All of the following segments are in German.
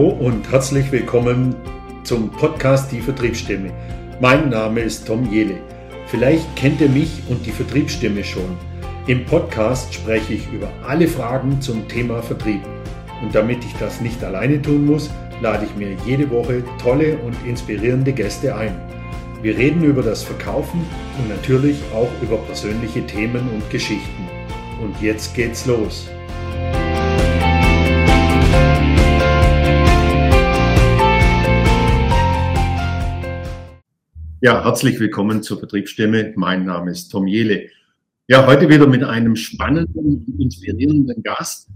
Hallo und herzlich willkommen zum Podcast Die Vertriebsstimme. Mein Name ist Tom Jele. Vielleicht kennt ihr mich und die Vertriebsstimme schon. Im Podcast spreche ich über alle Fragen zum Thema Vertrieb. Und damit ich das nicht alleine tun muss, lade ich mir jede Woche tolle und inspirierende Gäste ein. Wir reden über das Verkaufen und natürlich auch über persönliche Themen und Geschichten. Und jetzt geht's los. Ja, herzlich willkommen zur Vertriebsstimme. Mein Name ist Tom Jele. Ja, heute wieder mit einem spannenden, inspirierenden Gast,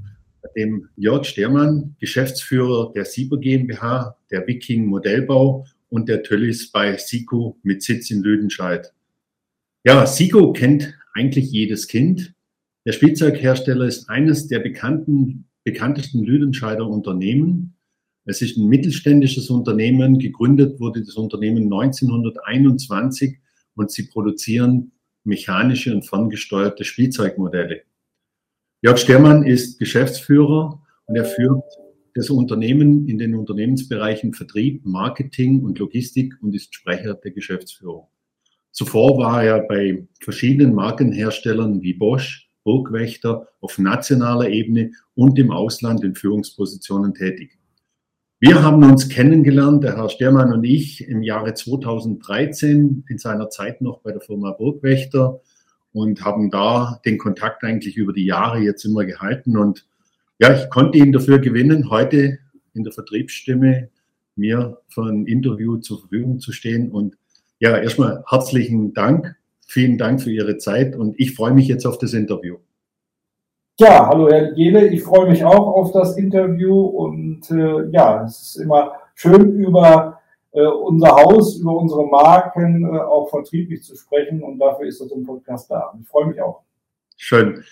dem Jörg Stermann, Geschäftsführer der Sieber GmbH, der Viking Modellbau und der Töllis bei SICO mit Sitz in Lüdenscheid. Ja, SICO kennt eigentlich jedes Kind. Der Spielzeughersteller ist eines der bekannten, bekanntesten Lüdenscheider Unternehmen es ist ein mittelständisches Unternehmen. Gegründet wurde das Unternehmen 1921 und sie produzieren mechanische und ferngesteuerte Spielzeugmodelle. Jörg Stermann ist Geschäftsführer und er führt das Unternehmen in den Unternehmensbereichen Vertrieb, Marketing und Logistik und ist Sprecher der Geschäftsführung. Zuvor war er bei verschiedenen Markenherstellern wie Bosch, Burgwächter auf nationaler Ebene und im Ausland in Führungspositionen tätig. Wir haben uns kennengelernt, der Herr Stermann und ich, im Jahre 2013, in seiner Zeit noch bei der Firma Burgwächter und haben da den Kontakt eigentlich über die Jahre jetzt immer gehalten. Und ja, ich konnte ihn dafür gewinnen, heute in der Vertriebsstimme mir für ein Interview zur Verfügung zu stehen. Und ja, erstmal herzlichen Dank. Vielen Dank für Ihre Zeit und ich freue mich jetzt auf das Interview. Ja, hallo Herr Jele, ich freue mich auch auf das Interview und äh, ja, es ist immer schön über äh, unser Haus, über unsere Marken äh, auch vertrieblich zu sprechen und dafür ist das ein Podcast da. Ich freue mich auch. Schön.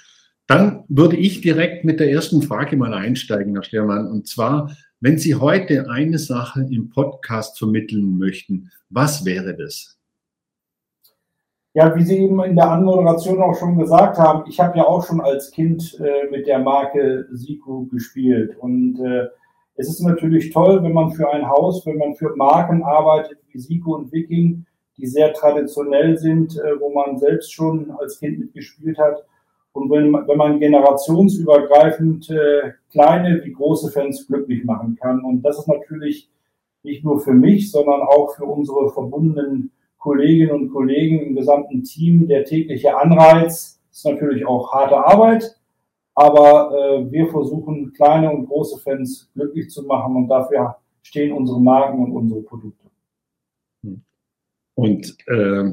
Dann würde ich direkt mit der ersten Frage mal einsteigen, Herr Stermann, und zwar, wenn Sie heute eine Sache im Podcast vermitteln möchten, was wäre das? Ja, wie Sie eben in der Anmoderation auch schon gesagt haben, ich habe ja auch schon als Kind äh, mit der Marke Siku gespielt. Und äh, es ist natürlich toll, wenn man für ein Haus, wenn man für Marken arbeitet wie Siku und Viking, die sehr traditionell sind, äh, wo man selbst schon als Kind mitgespielt hat. Und wenn, wenn man generationsübergreifend äh, kleine wie große Fans glücklich machen kann. Und das ist natürlich nicht nur für mich, sondern auch für unsere verbundenen Kolleginnen und Kollegen im gesamten Team der tägliche Anreiz. ist natürlich auch harte Arbeit, aber äh, wir versuchen kleine und große Fans glücklich zu machen und dafür stehen unsere Marken und unsere Produkte. Und äh,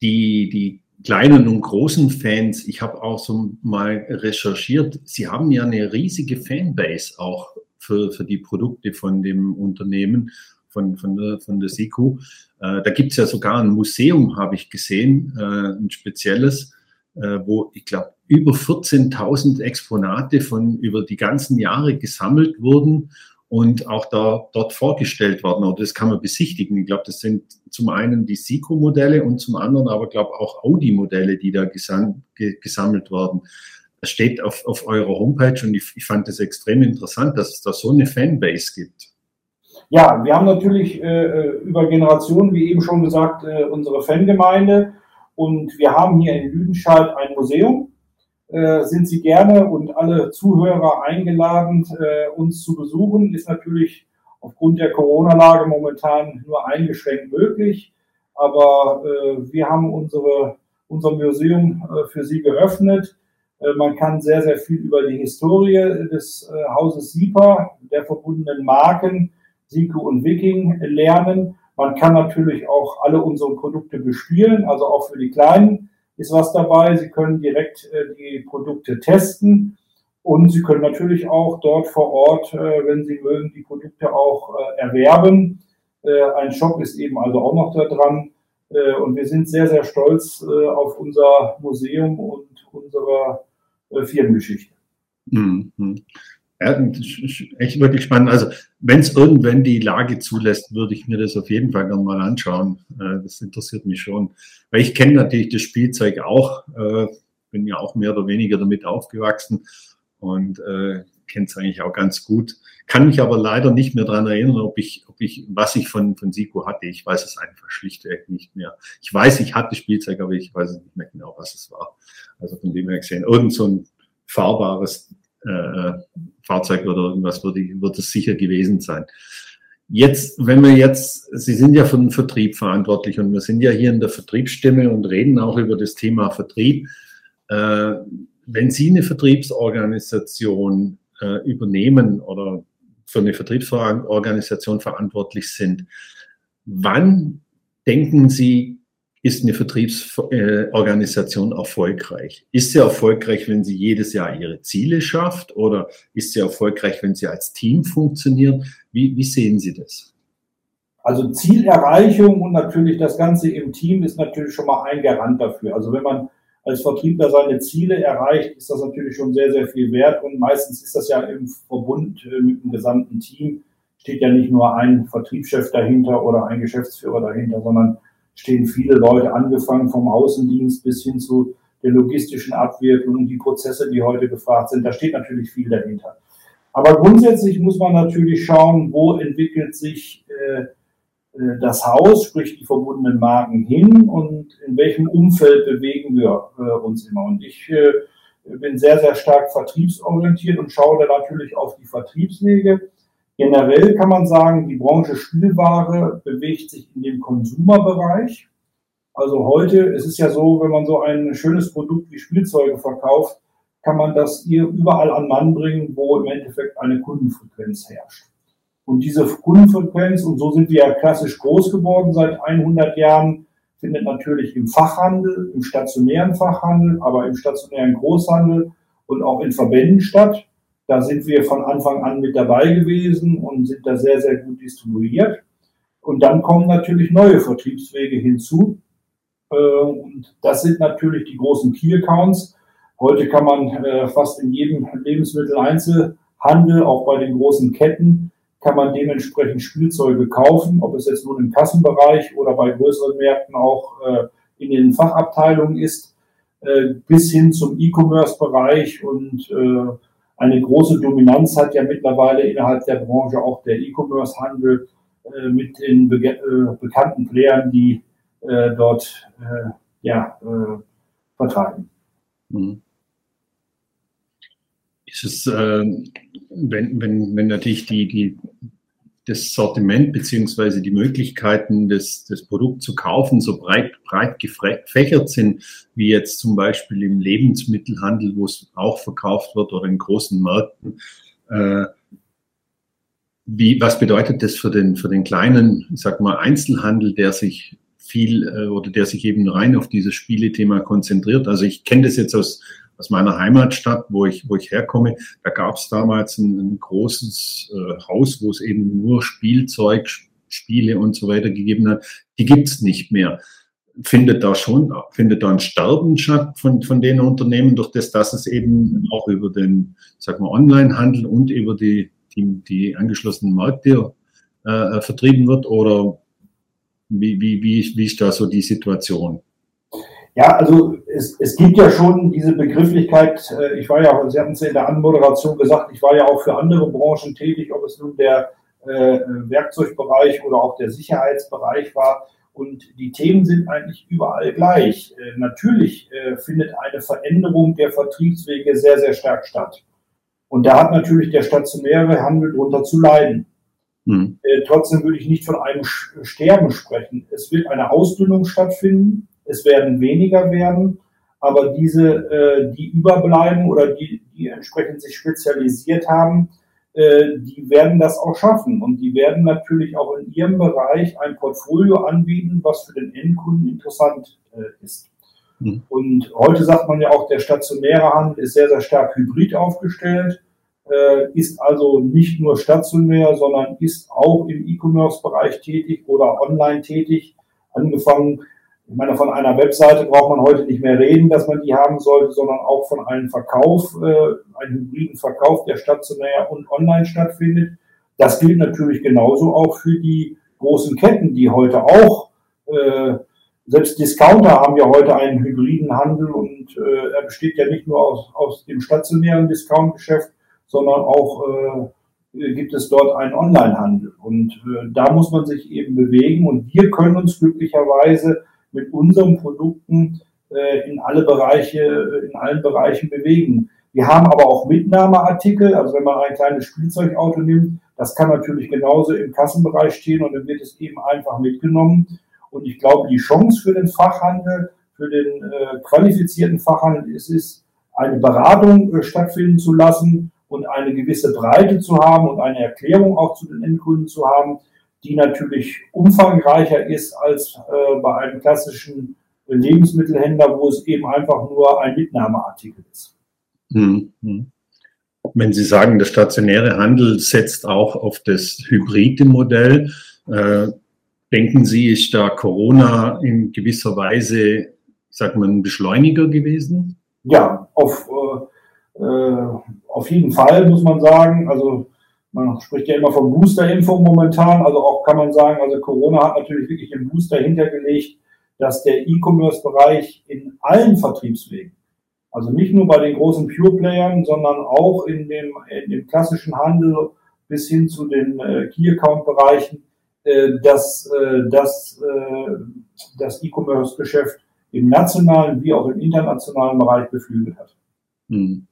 die, die kleinen und großen Fans, ich habe auch so mal recherchiert, sie haben ja eine riesige Fanbase auch für, für die Produkte von dem Unternehmen von, von, von der SIKU. Äh, da gibt es ja sogar ein Museum, habe ich gesehen, äh, ein spezielles, äh, wo ich glaube über 14.000 Exponate von über die ganzen Jahre gesammelt wurden und auch da dort vorgestellt worden. Oder das kann man besichtigen. Ich glaube, das sind zum einen die SIKO-Modelle und zum anderen aber glaube auch Audi-Modelle, die da gesam gesammelt worden. Das steht auf, auf eurer Homepage und ich, ich fand das extrem interessant, dass es da so eine Fanbase gibt. Ja, wir haben natürlich äh, äh, über Generationen, wie eben schon gesagt, äh, unsere Fangemeinde und wir haben hier in Lüdenscheid ein Museum. Äh, sind Sie gerne und alle Zuhörer eingeladen, äh, uns zu besuchen. Ist natürlich aufgrund der Corona-Lage momentan nur eingeschränkt möglich. Aber äh, wir haben unsere, unser Museum für Sie geöffnet. Man kann sehr, sehr viel über die Historie des Hauses SIPA, der verbundenen Marken, Siku und Viking lernen. Man kann natürlich auch alle unsere Produkte bespielen, also auch für die Kleinen ist was dabei. Sie können direkt äh, die Produkte testen und Sie können natürlich auch dort vor Ort, äh, wenn Sie mögen, die Produkte auch äh, erwerben. Ein Shop ist eben also auch noch da dran. Und wir sind sehr, sehr stolz auf unser Museum und unsere Firmengeschichte. Mhm. Ja, echt wirklich spannend. Also, wenn es irgendwann die Lage zulässt, würde ich mir das auf jeden Fall gerne mal anschauen. Äh, das interessiert mich schon. Weil ich kenne natürlich das Spielzeug auch, äh, bin ja auch mehr oder weniger damit aufgewachsen. Und äh, kenne es eigentlich auch ganz gut. Kann mich aber leider nicht mehr daran erinnern, ob ich, ob ich, was ich von, von Siko hatte. Ich weiß es einfach schlichtweg nicht mehr. Ich weiß, ich hatte Spielzeug, aber ich weiß nicht mehr genau, was es war. Also von dem her gesehen, irgend so ein fahrbares äh, Fahrzeug oder irgendwas würde, wird es sicher gewesen sein. Jetzt, wenn wir jetzt, Sie sind ja für den Vertrieb verantwortlich und wir sind ja hier in der Vertriebsstimme und reden auch über das Thema Vertrieb. Äh, wenn Sie eine Vertriebsorganisation äh, übernehmen oder für eine Vertriebsorganisation verantwortlich sind, wann denken Sie, ist eine Vertriebsorganisation erfolgreich? Ist sie erfolgreich, wenn sie jedes Jahr ihre Ziele schafft oder ist sie erfolgreich, wenn sie als Team funktioniert? Wie, wie sehen Sie das? Also Zielerreichung und natürlich das Ganze im Team ist natürlich schon mal ein Garant dafür. Also wenn man als Vertriebler seine Ziele erreicht, ist das natürlich schon sehr, sehr viel wert. Und meistens ist das ja im Verbund äh, mit dem gesamten Team. Steht ja nicht nur ein Vertriebschef dahinter oder ein Geschäftsführer dahinter, sondern stehen viele Leute, angefangen vom Außendienst bis hin zu der logistischen Abwirkung, die Prozesse, die heute gefragt sind. Da steht natürlich viel dahinter. Aber grundsätzlich muss man natürlich schauen, wo entwickelt sich äh, äh, das Haus, sprich die verbundenen Marken hin und in welchem Umfeld bewegen wir äh, uns immer. Und ich äh, bin sehr, sehr stark vertriebsorientiert und schaue da natürlich auf die Vertriebswege. Generell kann man sagen, die Branche Spielware bewegt sich in dem Konsumerbereich. Also heute, es ist ja so, wenn man so ein schönes Produkt wie Spielzeuge verkauft, kann man das hier überall an Mann bringen, wo im Endeffekt eine Kundenfrequenz herrscht. Und diese Kundenfrequenz, und so sind wir ja klassisch groß geworden seit 100 Jahren, findet natürlich im Fachhandel, im stationären Fachhandel, aber im stationären Großhandel und auch in Verbänden statt. Da sind wir von Anfang an mit dabei gewesen und sind da sehr, sehr gut distribuiert. Und dann kommen natürlich neue Vertriebswege hinzu. Äh, und das sind natürlich die großen Key Accounts. Heute kann man äh, fast in jedem Lebensmitteleinzelhandel, auch bei den großen Ketten, kann man dementsprechend Spielzeuge kaufen, ob es jetzt nun im Kassenbereich oder bei größeren Märkten auch äh, in den Fachabteilungen ist, bis hin zum E-Commerce-Bereich und eine große Dominanz hat ja mittlerweile innerhalb der Branche auch der E-Commerce-Handel äh, mit den be äh, bekannten Playern, die äh, dort ja, vertreiben. Mhm ist es, äh, wenn, wenn, wenn natürlich die, die, das Sortiment beziehungsweise die Möglichkeiten, das, das Produkt zu kaufen, so breit, breit gefächert sind, wie jetzt zum Beispiel im Lebensmittelhandel, wo es auch verkauft wird oder in großen Märkten. Äh, wie, was bedeutet das für den, für den kleinen, ich sag mal, Einzelhandel, der sich viel äh, oder der sich eben rein auf dieses Spielethema konzentriert? Also ich kenne das jetzt aus, aus meiner Heimatstadt, wo ich, wo ich herkomme, da gab es damals ein, ein großes äh, Haus, wo es eben nur Spielzeug, Spiele und so weiter gegeben hat. Die gibt's nicht mehr. Findet da schon, findet da ein Sterben statt von, von den Unternehmen, durch das, dass es eben auch über den, sag mal, Onlinehandel und über die, die, die angeschlossenen Märkte äh, vertrieben wird? Oder wie, wie, wie, wie ist da so die Situation? Ja, also es, es gibt ja schon diese Begrifflichkeit, äh, ich war ja, Sie hatten es ja in der Anmoderation gesagt, ich war ja auch für andere Branchen tätig, ob es nun der äh, Werkzeugbereich oder auch der Sicherheitsbereich war. Und die Themen sind eigentlich überall gleich. Äh, natürlich äh, findet eine Veränderung der Vertriebswege sehr, sehr stark statt. Und da hat natürlich der stationäre Handel drunter zu leiden. Mhm. trotzdem würde ich nicht von einem Sterben sprechen. Es wird eine Ausdünnung stattfinden es werden weniger werden, aber diese, äh, die überbleiben oder die, die entsprechend sich spezialisiert haben, äh, die werden das auch schaffen und die werden natürlich auch in ihrem Bereich ein Portfolio anbieten, was für den Endkunden interessant äh, ist. Mhm. Und heute sagt man ja auch, der stationäre Handel ist sehr, sehr stark hybrid aufgestellt, äh, ist also nicht nur stationär, sondern ist auch im E-Commerce-Bereich tätig oder online tätig, angefangen ich meine, von einer Webseite braucht man heute nicht mehr reden, dass man die haben sollte, sondern auch von einem Verkauf, äh, einem hybriden Verkauf, der stationär und online stattfindet. Das gilt natürlich genauso auch für die großen Ketten, die heute auch, äh, selbst Discounter haben ja heute einen hybriden Handel und äh, er besteht ja nicht nur aus, aus dem stationären Discountgeschäft, sondern auch äh, gibt es dort einen Onlinehandel. Und äh, da muss man sich eben bewegen. Und wir können uns glücklicherweise mit unseren Produkten äh, in alle Bereiche, in allen Bereichen bewegen. Wir haben aber auch Mitnahmeartikel, also wenn man ein kleines Spielzeugauto nimmt, das kann natürlich genauso im Kassenbereich stehen und dann wird es eben einfach mitgenommen. Und ich glaube, die Chance für den Fachhandel, für den äh, qualifizierten Fachhandel ist es, eine Beratung äh, stattfinden zu lassen und eine gewisse Breite zu haben und eine Erklärung auch zu den Endkunden zu haben, die natürlich umfangreicher ist als äh, bei einem klassischen Lebensmittelhändler, wo es eben einfach nur ein Mitnahmeartikel ist. Hm, hm. Wenn Sie sagen, der stationäre Handel setzt auch auf das hybride Modell, äh, denken Sie, ist da Corona in gewisser Weise, sagt man, ein Beschleuniger gewesen? Ja, auf, äh, äh, auf jeden Fall muss man sagen. Also man spricht ja immer von Boosterimpfung momentan. Also auch kann man sagen, also Corona hat natürlich wirklich einen Booster hintergelegt, dass der E-Commerce-Bereich in allen Vertriebswegen also nicht nur bei den großen Pure-Playern, sondern auch in dem, in dem klassischen Handel bis hin zu den äh, Key-Account-Bereichen, äh, dass äh, das, äh, das E-Commerce-Geschäft im nationalen wie auch im internationalen Bereich beflügelt hat. Hm.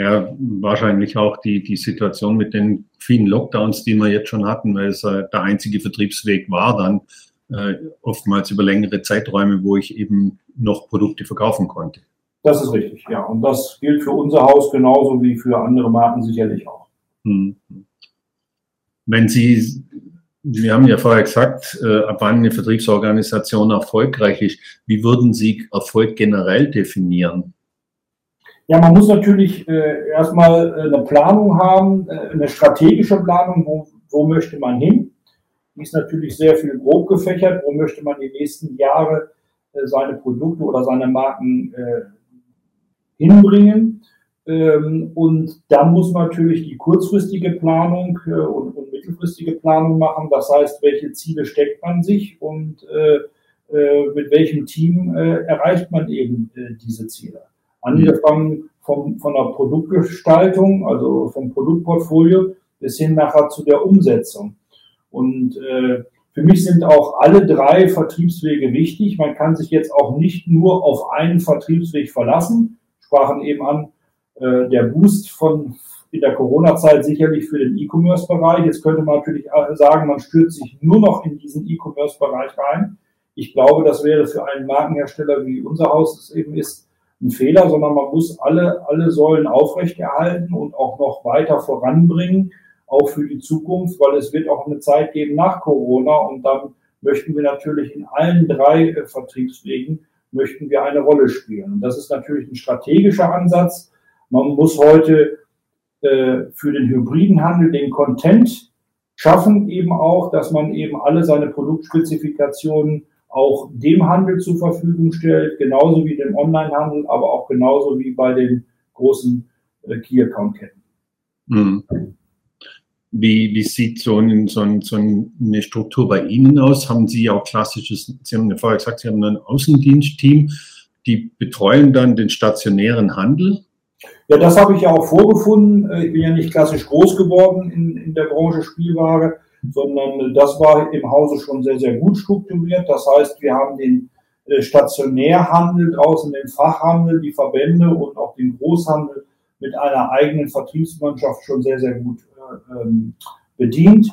Ja, wahrscheinlich auch die, die Situation mit den vielen Lockdowns, die wir jetzt schon hatten, weil es äh, der einzige Vertriebsweg war dann äh, oftmals über längere Zeiträume, wo ich eben noch Produkte verkaufen konnte. Das ist richtig, ja. Und das gilt für unser Haus genauso wie für andere Marken sicherlich auch. Hm. Wenn Sie, wir haben ja vorher gesagt, äh, ab wann eine Vertriebsorganisation erfolgreich ist, wie würden Sie Erfolg generell definieren? Ja, man muss natürlich äh, erstmal äh, eine Planung haben, äh, eine strategische Planung, wo, wo möchte man hin. Die ist natürlich sehr viel grob gefächert, wo möchte man die nächsten Jahre äh, seine Produkte oder seine Marken äh, hinbringen. Ähm, und dann muss man natürlich die kurzfristige Planung äh, und, und, mittelfristige Planung machen. Das heißt, welche Ziele steckt man sich und äh, äh, mit welchem Team äh, erreicht man eben äh, diese Ziele. Angefangen vom, von der Produktgestaltung, also vom Produktportfolio bis hin nachher zu der Umsetzung. Und äh, für mich sind auch alle drei Vertriebswege wichtig. Man kann sich jetzt auch nicht nur auf einen Vertriebsweg verlassen, sprachen eben an, äh, der Boost von in der Corona-Zeit sicherlich für den E-Commerce-Bereich. Jetzt könnte man natürlich sagen, man stürzt sich nur noch in diesen E-Commerce-Bereich rein. Ich glaube, das wäre für einen Markenhersteller wie unser Haus es eben ist, ein Fehler, sondern man muss alle, alle Säulen aufrechterhalten und auch noch weiter voranbringen, auch für die Zukunft, weil es wird auch eine Zeit geben nach Corona und dann möchten wir natürlich in allen drei äh, Vertriebswegen möchten wir eine Rolle spielen. Und das ist natürlich ein strategischer Ansatz. Man muss heute äh, für den hybriden Handel den Content schaffen, eben auch, dass man eben alle seine Produktspezifikationen auch dem Handel zur Verfügung stellt, genauso wie dem Onlinehandel, aber auch genauso wie bei den großen äh, Key-Account-Ketten. Mhm. Wie, wie sieht so, ein, so, ein, so, eine Struktur bei Ihnen aus? Haben Sie auch klassisches, Sie haben ja vorher gesagt, Sie haben ein Außendienstteam, die betreuen dann den stationären Handel? Ja, das habe ich ja auch vorgefunden. Ich bin ja nicht klassisch groß geworden in, in der Branche Spielware, sondern das war im Hause schon sehr, sehr gut strukturiert. Das heißt, wir haben den äh, Stationärhandel draußen, den Fachhandel, die Verbände und auch den Großhandel mit einer eigenen Vertriebsmannschaft schon sehr, sehr gut ähm, bedient.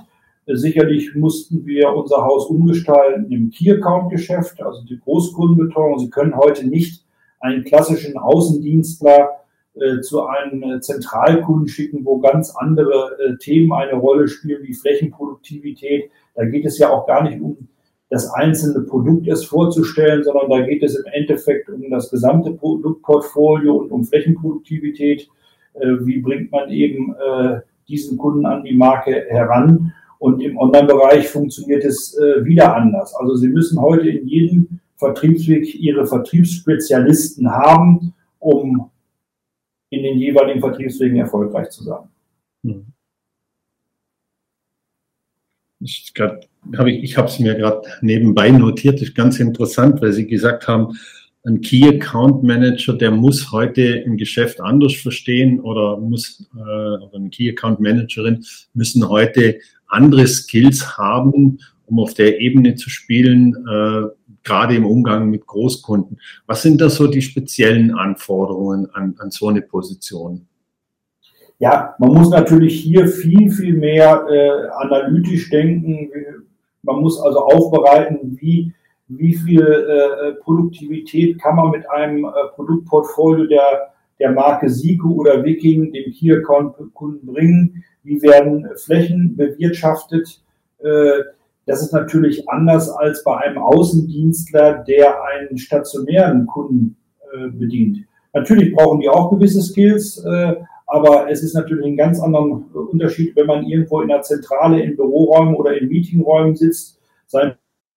Sicherlich mussten wir unser Haus umgestalten im Key-Account-Geschäft, also die Großkundenbetreuung. Sie können heute nicht einen klassischen Außendienstler äh, zu einem äh, Zentralkunden schicken, wo ganz andere äh, Themen eine Rolle spielen, wie Flächenproduktivität. Da geht es ja auch gar nicht um das einzelne Produkt erst vorzustellen, sondern da geht es im Endeffekt um das gesamte Produktportfolio und um Flächenproduktivität. Äh, wie bringt man eben äh, diesen Kunden an die Marke heran. Und im Online-Bereich funktioniert es äh, wieder anders. Also Sie müssen heute in jedem Vertriebsweg Ihre Vertriebsspezialisten haben, um in den jeweiligen Vertriebswegen erfolgreich zu sein. Hm. Ich, hab ich, ich habe es mir gerade nebenbei notiert, das ist ganz interessant, weil Sie gesagt haben, ein Key Account Manager, der muss heute ein Geschäft anders verstehen oder muss, äh, oder eine Key Account Managerin müssen heute andere Skills haben, um auf der Ebene zu spielen, äh, gerade im Umgang mit Großkunden. Was sind da so die speziellen Anforderungen an, an so eine Position? Ja, man muss natürlich hier viel, viel mehr äh, analytisch denken. Man muss also aufbereiten, wie, wie viel äh, Produktivität kann man mit einem äh, Produktportfolio der, der Marke Siku oder Viking dem Key-Account-Kunden bringen. Wie werden Flächen bewirtschaftet? Äh, das ist natürlich anders als bei einem Außendienstler, der einen stationären Kunden äh, bedient. Natürlich brauchen die auch gewisse Skills, äh, aber es ist natürlich ein ganz anderer Unterschied, wenn man irgendwo in der Zentrale in Büroräumen oder in Meetingräumen sitzt, sein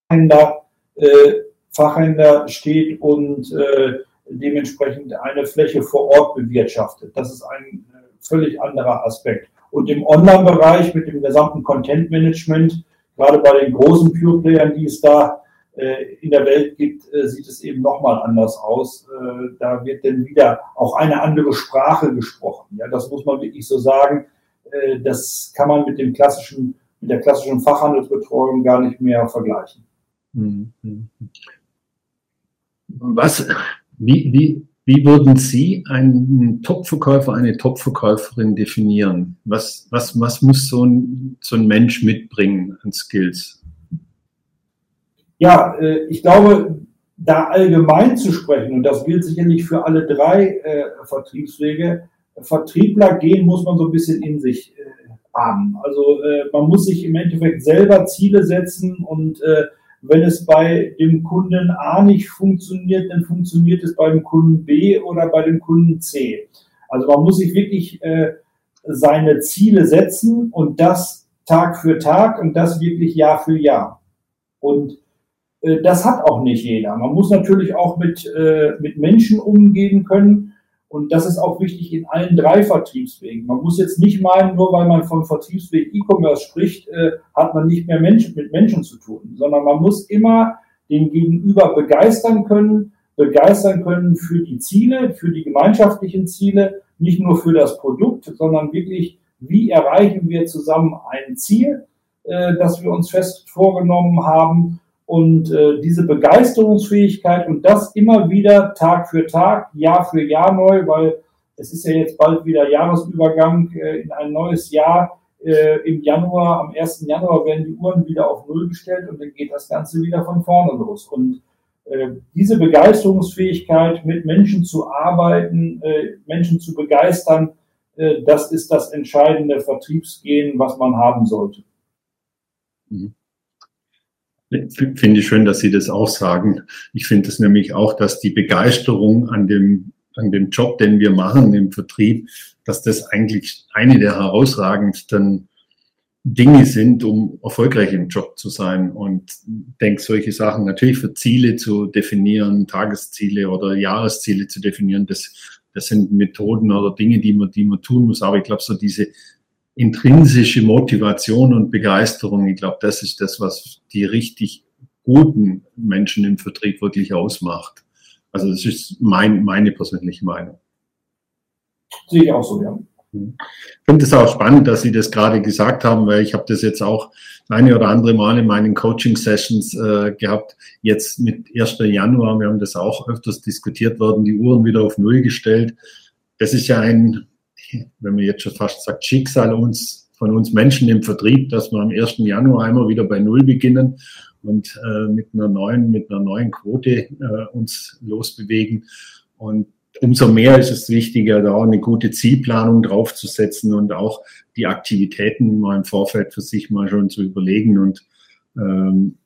Fachhändler, äh, Fachhändler steht und äh, dementsprechend eine Fläche vor Ort bewirtschaftet. Das ist ein äh, völlig anderer Aspekt. Und im Online-Bereich mit dem gesamten Content-Management gerade bei den großen Pure-Playern, die es da äh, in der Welt gibt, äh, sieht es eben nochmal anders aus. Äh, da wird dann wieder auch eine andere Sprache gesprochen. Ja, das muss man wirklich so sagen. Das kann man mit dem klassischen, mit der klassischen Fachhandelsbetreuung gar nicht mehr vergleichen. Mhm. Was, wie, wie, wie würden Sie einen Topverkäufer, eine Topverkäuferin definieren? Was, was, was muss so ein, so ein Mensch mitbringen an Skills? Ja, äh, ich glaube, da allgemein zu sprechen, und das gilt sicherlich für alle drei äh, Vertriebswege, Vertriebler gehen muss man so ein bisschen in sich äh, haben. Also man muss sich im Endeffekt selber Ziele setzen und wenn es bei dem Kunden A nicht funktioniert, dann funktioniert es beim Kunden B oder bei dem Kunden C. Also man muss sich wirklich äh, seine Ziele setzen und das Tag für Tag und das wirklich Jahr für Jahr. Und äh, das hat auch nicht jeder. Man muss natürlich auch mit, äh, mit Menschen umgehen können und das ist auch wichtig in allen drei Vertriebswegen. Man muss jetzt nicht meinen, nur weil man vom Vertriebsweg E-Commerce spricht, äh, hat man nicht mehr Menschen, mit Menschen zu tun, sondern man muss immer den Gegenüber begeistern können, begeistern können für die Ziele, für die gemeinschaftlichen Ziele, nicht nur für das Produkt, sondern wirklich, wie erreichen wir zusammen ein Ziel, äh, das wir uns fest vorgenommen haben und äh, diese Begeisterungsfähigkeit und das immer wieder Tag für Tag, Jahr für Jahr neu, weil es ist ja jetzt bald wieder Jahresübergang äh, in ein neues Jahr. Äh, Im Januar, am 1. Januar werden die Uhren wieder auf Null gestellt und dann geht das Ganze wieder von vorne los. Und äh, diese Begeisterungsfähigkeit, mit Menschen zu arbeiten, äh, Menschen zu begeistern, äh, das ist das entscheidende Vertriebsgehen, was man haben sollte. Mhm. Finde ich schön, dass Sie das auch sagen. Ich finde es nämlich auch, dass die Begeisterung an dem, an dem Job, den wir machen im Vertrieb, dass das eigentlich eine der herausragendsten Dinge sind, um erfolgreich im Job zu sein. Und denke solche Sachen natürlich für Ziele zu definieren, Tagesziele oder Jahresziele zu definieren, das, das sind Methoden oder Dinge, die man, die man tun muss. Aber ich glaube, so diese intrinsische Motivation und Begeisterung, ich glaube, das ist das, was die richtig guten Menschen im Vertrieb wirklich ausmacht. Also das ist mein, meine persönliche Meinung. Sehe ich auch so, ja. Mhm. Ich finde es auch spannend, dass Sie das gerade gesagt haben, weil ich habe das jetzt auch eine oder andere Mal in meinen Coaching-Sessions äh, gehabt. Jetzt mit 1. Januar, wir haben das auch öfters diskutiert worden, die Uhren wieder auf Null gestellt. Das ist ja ein wenn man jetzt schon fast sagt, Schicksal uns, von uns Menschen im Vertrieb, dass wir am 1. Januar einmal wieder bei Null beginnen und äh, mit einer neuen, mit einer neuen Quote äh, uns losbewegen. Und umso mehr ist es wichtiger, da eine gute Zielplanung draufzusetzen und auch die Aktivitäten mal im Vorfeld für sich mal schon zu überlegen und, ähm,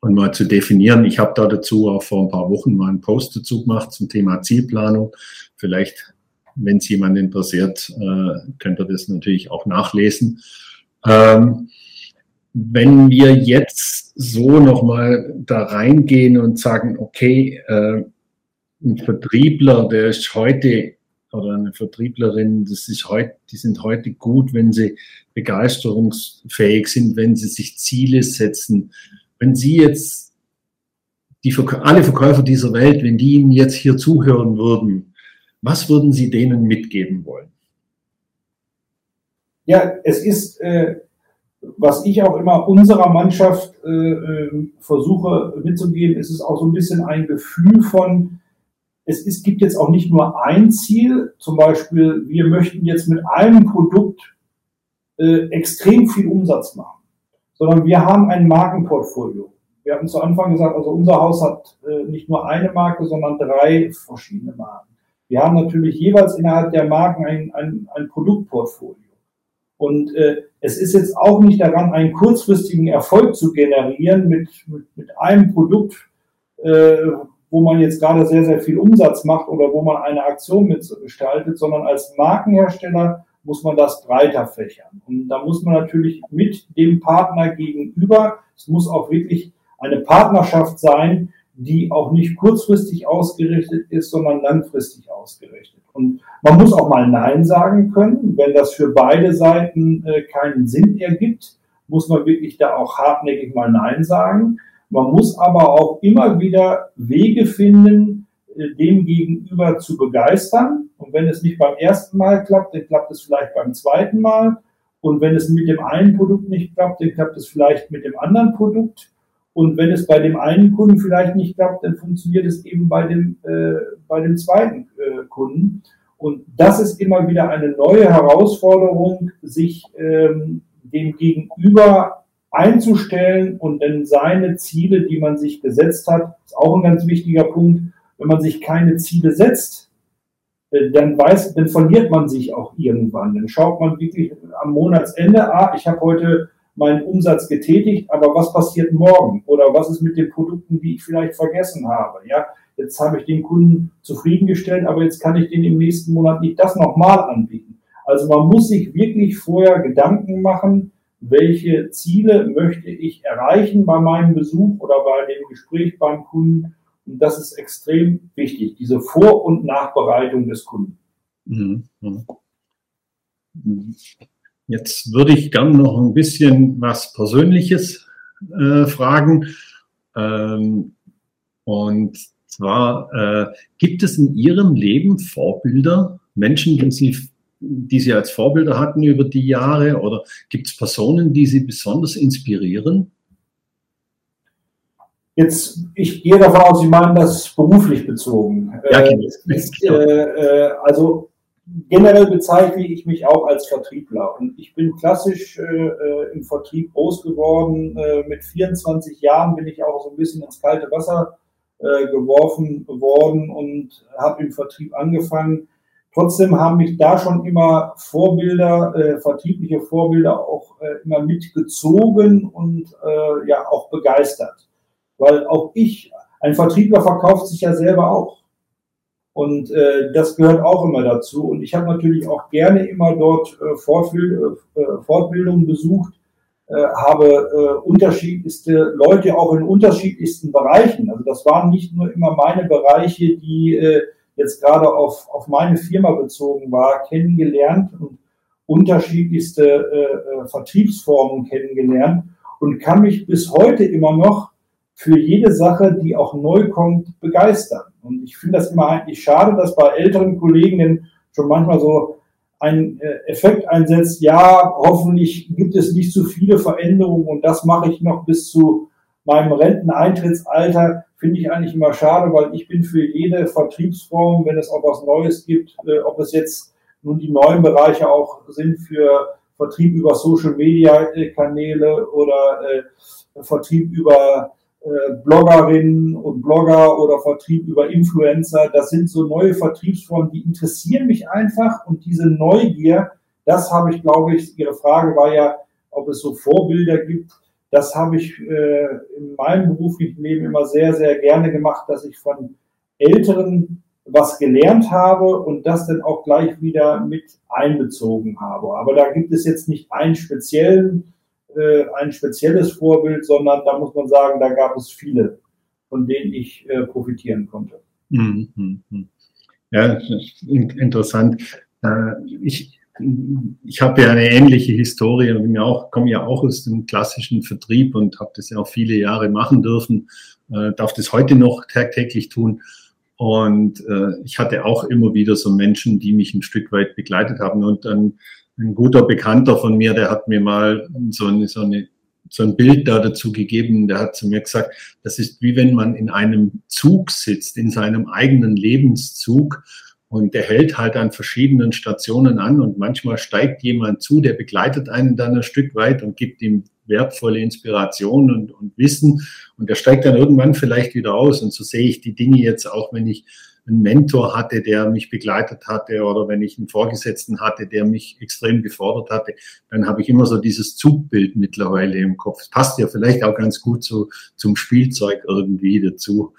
und mal zu definieren. Ich habe da dazu auch vor ein paar Wochen mal einen Post dazu gemacht zum Thema Zielplanung. Vielleicht wenn es jemand interessiert, äh, könnt ihr das natürlich auch nachlesen. Ähm, wenn wir jetzt so nochmal da reingehen und sagen, okay, äh, ein Vertriebler, der ist heute oder eine Vertrieblerin, das ist heute, die sind heute gut, wenn sie begeisterungsfähig sind, wenn sie sich Ziele setzen. Wenn Sie jetzt die, alle Verkäufer dieser Welt, wenn die Ihnen jetzt hier zuhören würden, was würden Sie denen mitgeben wollen? Ja, es ist, äh, was ich auch immer unserer Mannschaft äh, äh, versuche mitzugeben, ist es auch so ein bisschen ein Gefühl von, es ist, gibt jetzt auch nicht nur ein Ziel, zum Beispiel, wir möchten jetzt mit einem Produkt äh, extrem viel Umsatz machen, sondern wir haben ein Markenportfolio. Wir hatten zu Anfang gesagt, also unser Haus hat äh, nicht nur eine Marke, sondern drei verschiedene Marken. Wir haben natürlich jeweils innerhalb der Marken ein, ein, ein Produktportfolio. Und äh, es ist jetzt auch nicht daran, einen kurzfristigen Erfolg zu generieren mit, mit, mit einem Produkt, äh, wo man jetzt gerade sehr, sehr viel Umsatz macht oder wo man eine Aktion mitgestaltet, sondern als Markenhersteller muss man das breiter fächern. Und da muss man natürlich mit dem Partner gegenüber, es muss auch wirklich eine Partnerschaft sein, die auch nicht kurzfristig ausgerichtet ist, sondern langfristig ausgerichtet. Und man muss auch mal Nein sagen können. Wenn das für beide Seiten äh, keinen Sinn ergibt, muss man wirklich da auch hartnäckig mal Nein sagen. Man muss aber auch immer wieder Wege finden, äh, dem Gegenüber zu begeistern. Und wenn es nicht beim ersten Mal klappt, dann klappt es vielleicht beim zweiten Mal. Und wenn es mit dem einen Produkt nicht klappt, dann klappt es vielleicht mit dem anderen Produkt. Und wenn es bei dem einen Kunden vielleicht nicht klappt, dann funktioniert es eben bei dem, äh, bei dem zweiten äh, Kunden. Und das ist immer wieder eine neue Herausforderung, sich ähm, dem Gegenüber einzustellen und dann seine Ziele, die man sich gesetzt hat, ist auch ein ganz wichtiger Punkt. Wenn man sich keine Ziele setzt, äh, dann weiß, dann verliert man sich auch irgendwann. Dann schaut man wirklich am Monatsende, ah, ich habe heute meinen Umsatz getätigt, aber was passiert morgen? Oder was ist mit den Produkten, die ich vielleicht vergessen habe? Ja, jetzt habe ich den Kunden zufriedengestellt, aber jetzt kann ich den im nächsten Monat nicht das nochmal anbieten. Also man muss sich wirklich vorher Gedanken machen, welche Ziele möchte ich erreichen bei meinem Besuch oder bei dem Gespräch beim Kunden. Und das ist extrem wichtig, diese Vor- und Nachbereitung des Kunden. Mhm. Mhm. Jetzt würde ich gern noch ein bisschen was Persönliches äh, fragen. Ähm, und zwar, äh, gibt es in Ihrem Leben Vorbilder, Menschen, die Sie, die Sie als Vorbilder hatten über die Jahre? Oder gibt es Personen, die Sie besonders inspirieren? Jetzt, ich gehe davon aus, Sie meinen das beruflich bezogen. Ja, äh, genau. äh, äh, also generell bezeichne ich mich auch als Vertriebler und ich bin klassisch äh, äh, im Vertrieb groß geworden. Äh, mit 24 Jahren bin ich auch so ein bisschen ins kalte Wasser äh, geworfen worden und habe im Vertrieb angefangen. Trotzdem haben mich da schon immer Vorbilder, äh, vertriebliche Vorbilder auch äh, immer mitgezogen und ja auch begeistert. Weil auch ich, ein Vertriebler verkauft sich ja selber auch. Und äh, das gehört auch immer dazu. Und ich habe natürlich auch gerne immer dort äh, Fortbild, äh, Fortbildungen besucht, äh, habe äh, unterschiedlichste Leute auch in unterschiedlichsten Bereichen. Also das waren nicht nur immer meine Bereiche, die äh, jetzt gerade auf, auf meine Firma bezogen war, kennengelernt und unterschiedlichste äh, äh Vertriebsformen kennengelernt und kann mich bis heute immer noch für jede Sache, die auch neu kommt, begeistern. Und ich finde das immer eigentlich schade, dass bei älteren Kollegen schon manchmal so ein äh, Effekt einsetzt, ja, hoffentlich gibt es nicht zu viele Veränderungen und das mache ich noch bis zu meinem Renteneintrittsalter, finde ich eigentlich immer schade, weil ich bin für jede Vertriebsform, wenn es auch was Neues gibt, äh, ob es jetzt nun die neuen Bereiche auch sind für Vertrieb über Social Media Kanäle oder äh, Vertrieb über äh, Bloggerinnen und Blogger oder Vertrieb über Influencer. Das sind so neue Vertriebsformen, die interessieren mich einfach und diese Neugier, das habe ich, glaube ich, Ihre Frage war ja, ob es so Vorbilder gibt. Das habe ich äh, in meinem beruflichen Leben immer sehr, sehr gerne gemacht, dass ich von Älteren was gelernt habe und das dann auch gleich wieder mit einbezogen habe. Aber da gibt es jetzt nicht einen speziellen äh, ein spezielles Vorbild, sondern da muss man sagen, da gab es viele, von denen ich äh, profitieren konnte. Mhm, mhm, mhm. Ja, interessant. Äh, ich, ich habe ja eine ähnliche Historie und ja komme ja auch aus dem klassischen Vertrieb und habe das ja auch viele Jahre machen dürfen. äh, darf das heute noch tagtäglich tun. Und äh, ich hatte auch immer wieder so Menschen, die mich ein Stück weit begleitet haben. Und ein, ein guter Bekannter von mir, der hat mir mal so eine, so eine so ein Bild da dazu gegeben, der hat zu mir gesagt, das ist wie wenn man in einem Zug sitzt, in seinem eigenen Lebenszug und der hält halt an verschiedenen Stationen an und manchmal steigt jemand zu, der begleitet einen dann ein Stück weit und gibt ihm wertvolle Inspiration und, und Wissen und der steigt dann irgendwann vielleicht wieder aus. Und so sehe ich die Dinge jetzt auch, wenn ich einen Mentor hatte, der mich begleitet hatte oder wenn ich einen Vorgesetzten hatte, der mich extrem gefordert hatte, dann habe ich immer so dieses Zugbild mittlerweile im Kopf. Das passt ja vielleicht auch ganz gut so zum Spielzeug irgendwie dazu.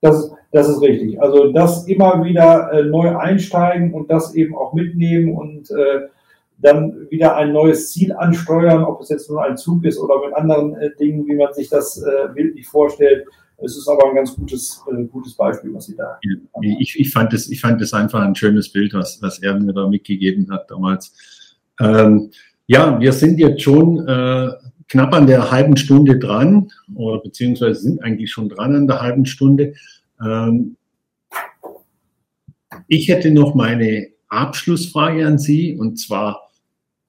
Das, das ist richtig. Also das immer wieder äh, neu einsteigen und das eben auch mitnehmen und äh, dann wieder ein neues Ziel ansteuern, ob es jetzt nur ein Zug ist oder mit anderen äh, Dingen, wie man sich das äh, bildlich vorstellt. Es ist aber ein ganz gutes, äh, gutes Beispiel, was Sie da haben. Ich, ich, fand das, ich fand das einfach ein schönes Bild, was, was er mir da mitgegeben hat damals. Ähm, ja, wir sind jetzt schon äh, knapp an der halben Stunde dran, oder beziehungsweise sind eigentlich schon dran an der halben Stunde. Ähm, ich hätte noch meine Abschlussfrage an Sie, und zwar,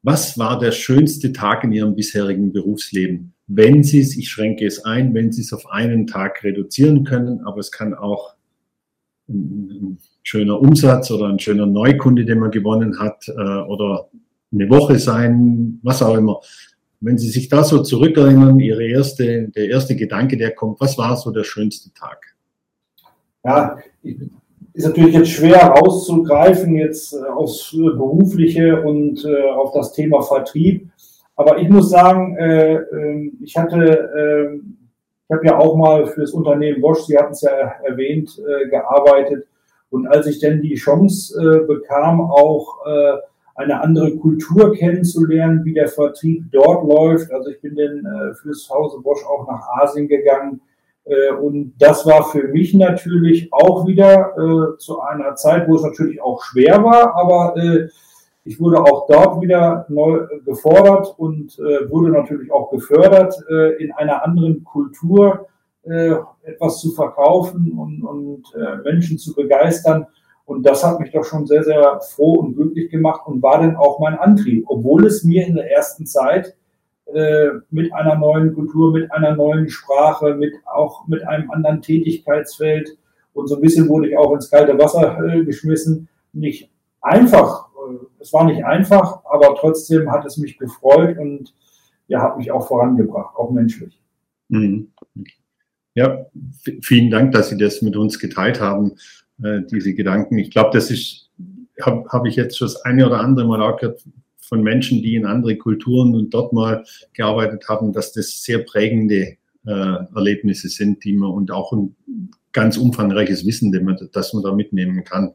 was war der schönste Tag in Ihrem bisherigen Berufsleben? Wenn Sie es, ich schränke es ein, wenn Sie es auf einen Tag reduzieren können, aber es kann auch ein, schöner Umsatz oder ein schöner Neukunde, den man gewonnen hat, äh, oder eine Woche sein, was auch immer. Wenn Sie sich da so zurückerinnern, Ihre erste, der erste Gedanke, der kommt, was war so der schönste Tag? Ja, ist natürlich jetzt schwer rauszugreifen jetzt äh, aufs berufliche und äh, auf das Thema Vertrieb. Aber ich muss sagen, äh, äh, ich hatte, äh, ich habe ja auch mal für das Unternehmen Bosch, Sie hatten es ja erwähnt, äh, gearbeitet. Und als ich dann die Chance äh, bekam, auch äh, eine andere Kultur kennenzulernen, wie der Vertrieb dort läuft. Also ich bin dann äh, fürs Hause Bosch auch nach Asien gegangen. Und das war für mich natürlich auch wieder zu einer Zeit, wo es natürlich auch schwer war, aber ich wurde auch dort wieder neu gefordert und äh, wurde natürlich auch gefördert, äh, in einer anderen Kultur äh, etwas zu verkaufen und, und Menschen zu begeistern. Und das hat mich doch schon sehr, sehr froh und glücklich gemacht und war dann auch mein Antrieb, obwohl es mir in der ersten Zeit äh, mit einer neuen Kultur, mit einer neuen Sprache, mit auch mit einem anderen Tätigkeitsfeld und so ein bisschen wurde ich auch ins kalte Wasser äh, geschmissen. Nicht einfach, äh, es war nicht einfach, aber trotzdem hat es mich gefreut und ja, hat mich auch vorangebracht, auch menschlich. Mhm. Ja, vielen Dank, dass Sie das mit uns geteilt haben äh, diese Gedanken. Ich glaube, das ist, habe hab ich jetzt schon das eine oder andere Mal auch gehört von Menschen, die in andere Kulturen und dort mal gearbeitet haben, dass das sehr prägende äh, Erlebnisse sind, die man und auch ein ganz umfangreiches Wissen, man, das man da mitnehmen kann.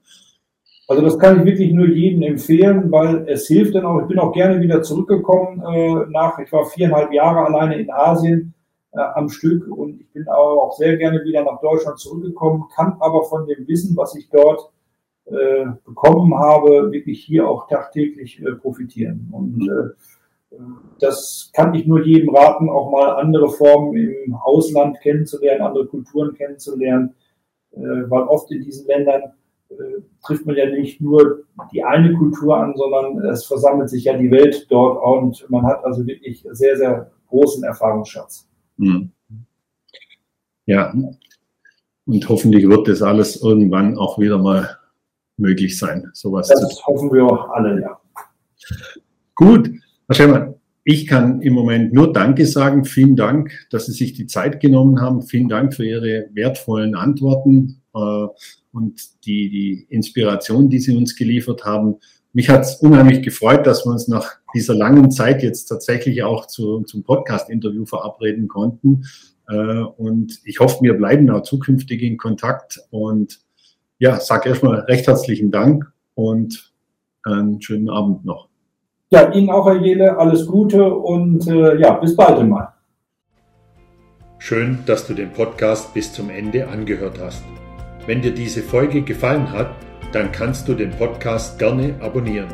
Also das kann ich wirklich nur jedem empfehlen, weil es hilft dann auch. Ich bin auch gerne wieder zurückgekommen äh, nach, ich war viereinhalb Jahre alleine in Asien äh, am Stück und ich bin auch sehr gerne wieder nach Deutschland zurückgekommen, kann aber von dem Wissen, was ich dort äh, bekommen habe, wirklich hier auch tagtäglich äh, profitieren. Und äh, das kann ich nur jedem raten, auch mal andere Formen im Ausland kennenzulernen, andere Kulturen kennenzulernen, äh, weil oft in diesen Ländern trifft man ja nicht nur die eine Kultur an, sondern es versammelt sich ja die Welt dort und man hat also wirklich sehr, sehr großen Erfahrungsschatz. Hm. Ja, und hoffentlich wird das alles irgendwann auch wieder mal möglich sein, sowas das zu tun. Hoffen wir auch alle, ja. Gut, Herr Schemmer, ich kann im Moment nur Danke sagen. Vielen Dank, dass Sie sich die Zeit genommen haben. Vielen Dank für Ihre wertvollen Antworten äh, und die, die Inspiration, die Sie uns geliefert haben. Mich hat es unheimlich gefreut, dass wir uns nach dieser langen Zeit jetzt tatsächlich auch zu, zum Podcast-Interview verabreden konnten. Äh, und ich hoffe, wir bleiben auch zukünftig in Kontakt und ja, sage erstmal recht herzlichen Dank und einen schönen Abend noch. Ja, Ihnen auch, Herr Jele, alles Gute und äh, ja, bis bald einmal. Schön, dass du den Podcast bis zum Ende angehört hast. Wenn dir diese Folge gefallen hat, dann kannst du den Podcast gerne abonnieren.